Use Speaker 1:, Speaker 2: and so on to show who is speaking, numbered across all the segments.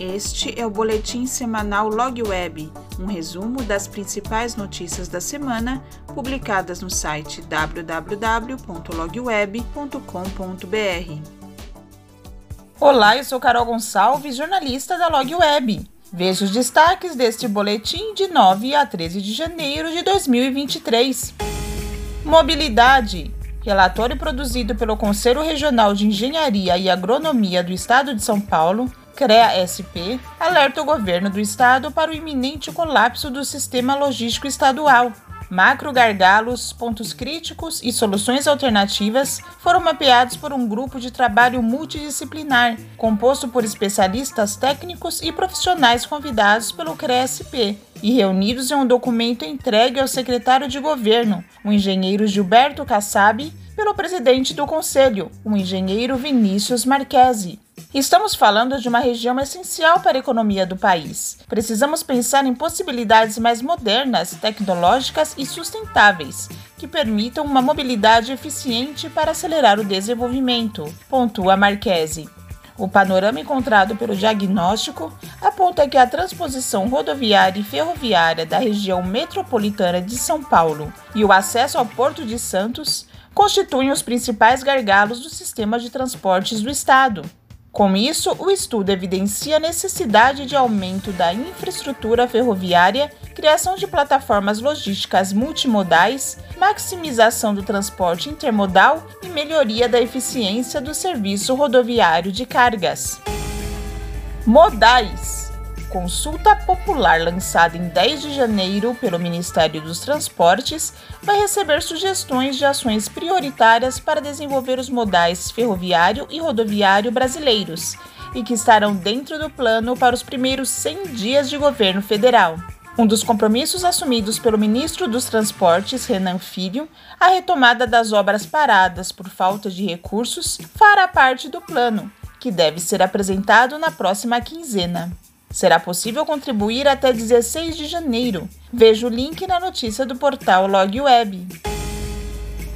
Speaker 1: Este é o boletim semanal Log Web, um resumo das principais notícias da semana publicadas no site www.logweb.com.br.
Speaker 2: Olá, eu sou Carol Gonçalves, jornalista da Log Web. Veja os destaques deste boletim de 9 a 13 de janeiro de 2023. Mobilidade. Relatório produzido pelo Conselho Regional de Engenharia e Agronomia do Estado de São Paulo CREA-SP alerta o governo do estado para o iminente colapso do sistema logístico estadual. Macro gargalos, pontos críticos e soluções alternativas foram mapeados por um grupo de trabalho multidisciplinar, composto por especialistas técnicos e profissionais convidados pelo CREA-SP e reunidos em um documento entregue ao secretário de governo, o engenheiro Gilberto Kassab, pelo presidente do conselho, o engenheiro Vinícius Marquesi. Estamos falando de uma região essencial para a economia do país. Precisamos pensar em possibilidades mais modernas, tecnológicas e sustentáveis, que permitam uma mobilidade eficiente para acelerar o desenvolvimento, pontua Marquesi. O panorama encontrado pelo diagnóstico aponta que a transposição rodoviária e ferroviária da região metropolitana de São Paulo e o acesso ao Porto de Santos constituem os principais gargalos do sistema de transportes do Estado. Com isso, o estudo evidencia a necessidade de aumento da infraestrutura ferroviária, criação de plataformas logísticas multimodais, maximização do transporte intermodal e melhoria da eficiência do serviço rodoviário de cargas. Modais consulta popular lançada em 10 de janeiro pelo Ministério dos Transportes vai receber sugestões de ações prioritárias para desenvolver os modais ferroviário e rodoviário brasileiros e que estarão dentro do plano para os primeiros 100 dias de governo federal. Um dos compromissos assumidos pelo ministro dos Transportes, Renan Filho, a retomada das obras paradas por falta de recursos fará parte do plano, que deve ser apresentado na próxima quinzena. Será possível contribuir até 16 de janeiro. Veja o link na notícia do portal LogWeb.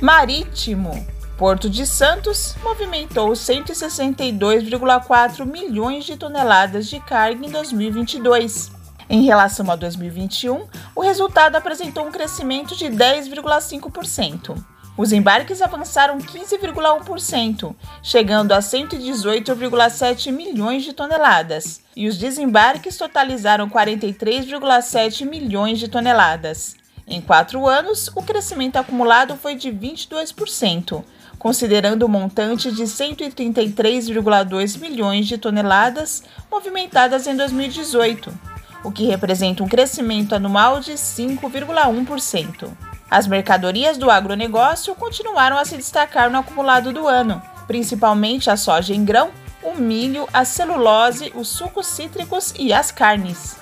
Speaker 2: Marítimo. Porto de Santos movimentou 162,4 milhões de toneladas de carga em 2022. Em relação a 2021, o resultado apresentou um crescimento de 10,5%. Os embarques avançaram 15,1%, chegando a 118,7 milhões de toneladas, e os desembarques totalizaram 43,7 milhões de toneladas. Em quatro anos, o crescimento acumulado foi de 22%, considerando o montante de 133,2 milhões de toneladas movimentadas em 2018, o que representa um crescimento anual de 5,1%. As mercadorias do agronegócio continuaram a se destacar no acumulado do ano, principalmente a soja em grão, o milho, a celulose, os sucos cítricos e as carnes.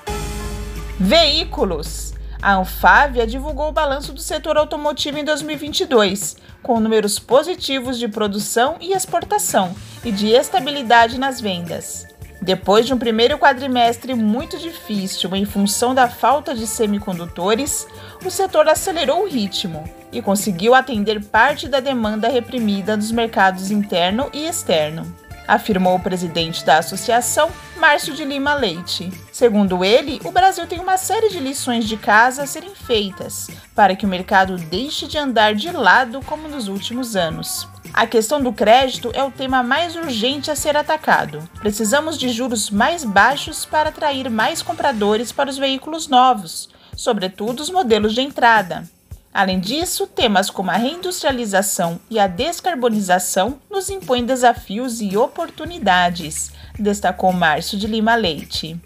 Speaker 2: Veículos. A Anfávia divulgou o balanço do setor automotivo em 2022, com números positivos de produção e exportação e de estabilidade nas vendas. Depois de um primeiro quadrimestre muito difícil em função da falta de semicondutores, o setor acelerou o ritmo e conseguiu atender parte da demanda reprimida dos mercados interno e externo, afirmou o presidente da associação, Márcio de Lima Leite. Segundo ele, o Brasil tem uma série de lições de casa a serem feitas para que o mercado deixe de andar de lado como nos últimos anos. A questão do crédito é o tema mais urgente a ser atacado. Precisamos de juros mais baixos para atrair mais compradores para os veículos novos, sobretudo os modelos de entrada. Além disso, temas como a reindustrialização e a descarbonização nos impõem desafios e oportunidades, destacou Márcio de Lima Leite.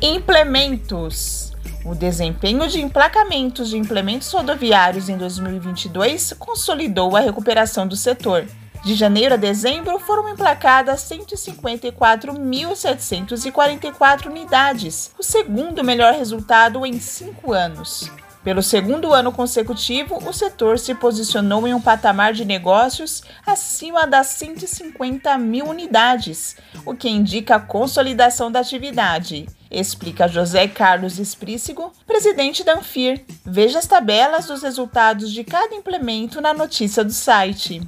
Speaker 2: Implementos. O desempenho de emplacamentos de implementos rodoviários em 2022 consolidou a recuperação do setor. De janeiro a dezembro, foram emplacadas 154.744 unidades, o segundo melhor resultado em cinco anos. Pelo segundo ano consecutivo, o setor se posicionou em um patamar de negócios acima das 150 mil unidades, o que indica a consolidação da atividade, explica José Carlos Esprícigo, presidente da Anfir. Veja as tabelas dos resultados de cada implemento na notícia do site.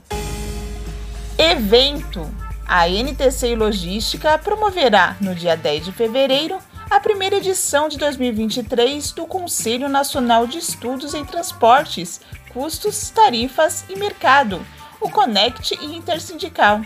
Speaker 2: Evento A NTC Logística promoverá, no dia 10 de fevereiro, a primeira edição de 2023 do Conselho Nacional de Estudos em Transportes, Custos, Tarifas e Mercado, o Connect e Intersindical.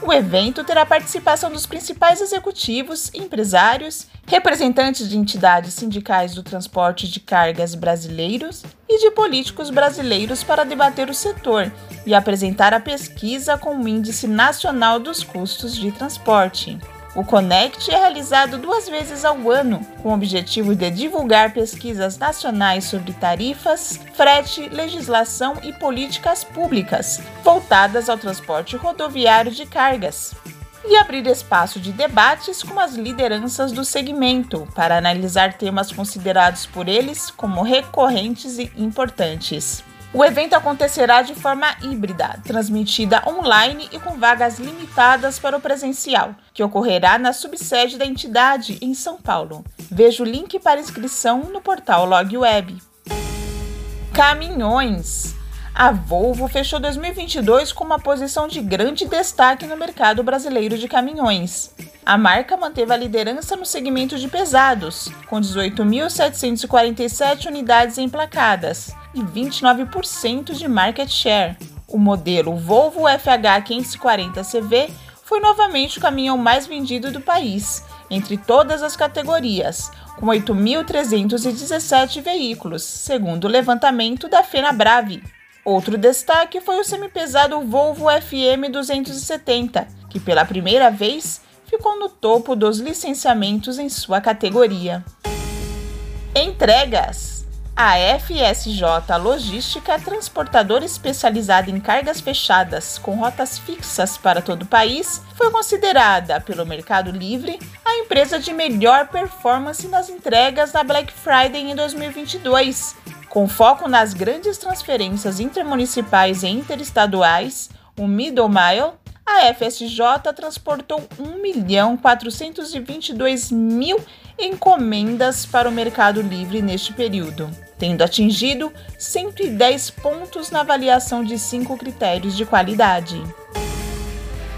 Speaker 2: O evento terá participação dos principais executivos, empresários, representantes de entidades sindicais do transporte de cargas brasileiros e de políticos brasileiros para debater o setor e apresentar a pesquisa com o Índice Nacional dos Custos de Transporte. O Connect é realizado duas vezes ao ano, com o objetivo de divulgar pesquisas nacionais sobre tarifas, frete, legislação e políticas públicas voltadas ao transporte rodoviário de cargas. E abrir espaço de debates com as lideranças do segmento para analisar temas considerados por eles como recorrentes e importantes. O evento acontecerá de forma híbrida, transmitida online e com vagas limitadas para o presencial, que ocorrerá na subsede da entidade em São Paulo. Veja o link para inscrição no portal LogWeb. Caminhões. A Volvo fechou 2022 com uma posição de grande destaque no mercado brasileiro de caminhões. A marca manteve a liderança no segmento de pesados, com 18.747 unidades emplacadas e 29% de market share. O modelo Volvo FH 540CV foi novamente o caminhão mais vendido do país, entre todas as categorias, com 8.317 veículos, segundo o levantamento da FenaBrave. Outro destaque foi o semipesado Volvo FM 270, que pela primeira vez ficou no topo dos licenciamentos em sua categoria. Entregas a FSJ Logística, transportadora especializada em cargas fechadas com rotas fixas para todo o país, foi considerada pelo Mercado Livre a empresa de melhor performance nas entregas da Black Friday em 2022. Com foco nas grandes transferências intermunicipais e interestaduais, o Middle Mile, a FSJ transportou 1.422.000 encomendas para o Mercado Livre neste período, tendo atingido 110 pontos na avaliação de cinco critérios de qualidade.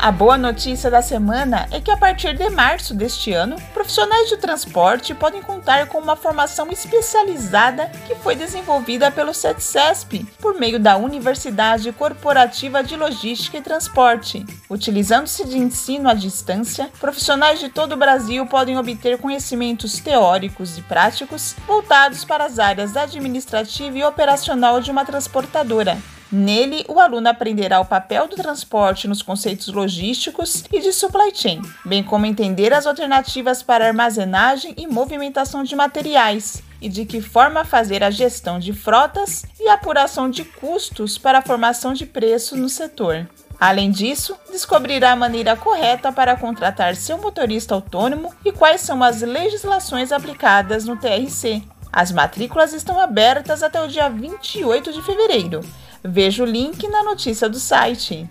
Speaker 2: A boa notícia da semana é que a partir de março deste ano, profissionais de transporte podem contar com uma formação especializada que foi desenvolvida pelo CETCESP por meio da Universidade Corporativa de Logística e Transporte. Utilizando-se de ensino à distância, profissionais de todo o Brasil podem obter conhecimentos teóricos e práticos voltados para as áreas administrativa e operacional de uma transportadora Nele, o aluno aprenderá o papel do transporte nos conceitos logísticos e de supply chain, bem como entender as alternativas para armazenagem e movimentação de materiais, e de que forma fazer a gestão de frotas e apuração de custos para a formação de preço no setor. Além disso, descobrirá a maneira correta para contratar seu motorista autônomo e quais são as legislações aplicadas no TRC. As matrículas estão abertas até o dia 28 de fevereiro Veja o link na notícia do site.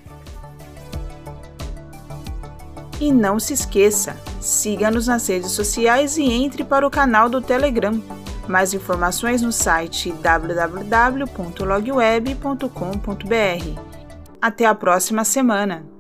Speaker 1: E não se esqueça, siga-nos nas redes sociais e entre para o canal do Telegram. Mais informações no site www.logweb.com.br. Até a próxima semana!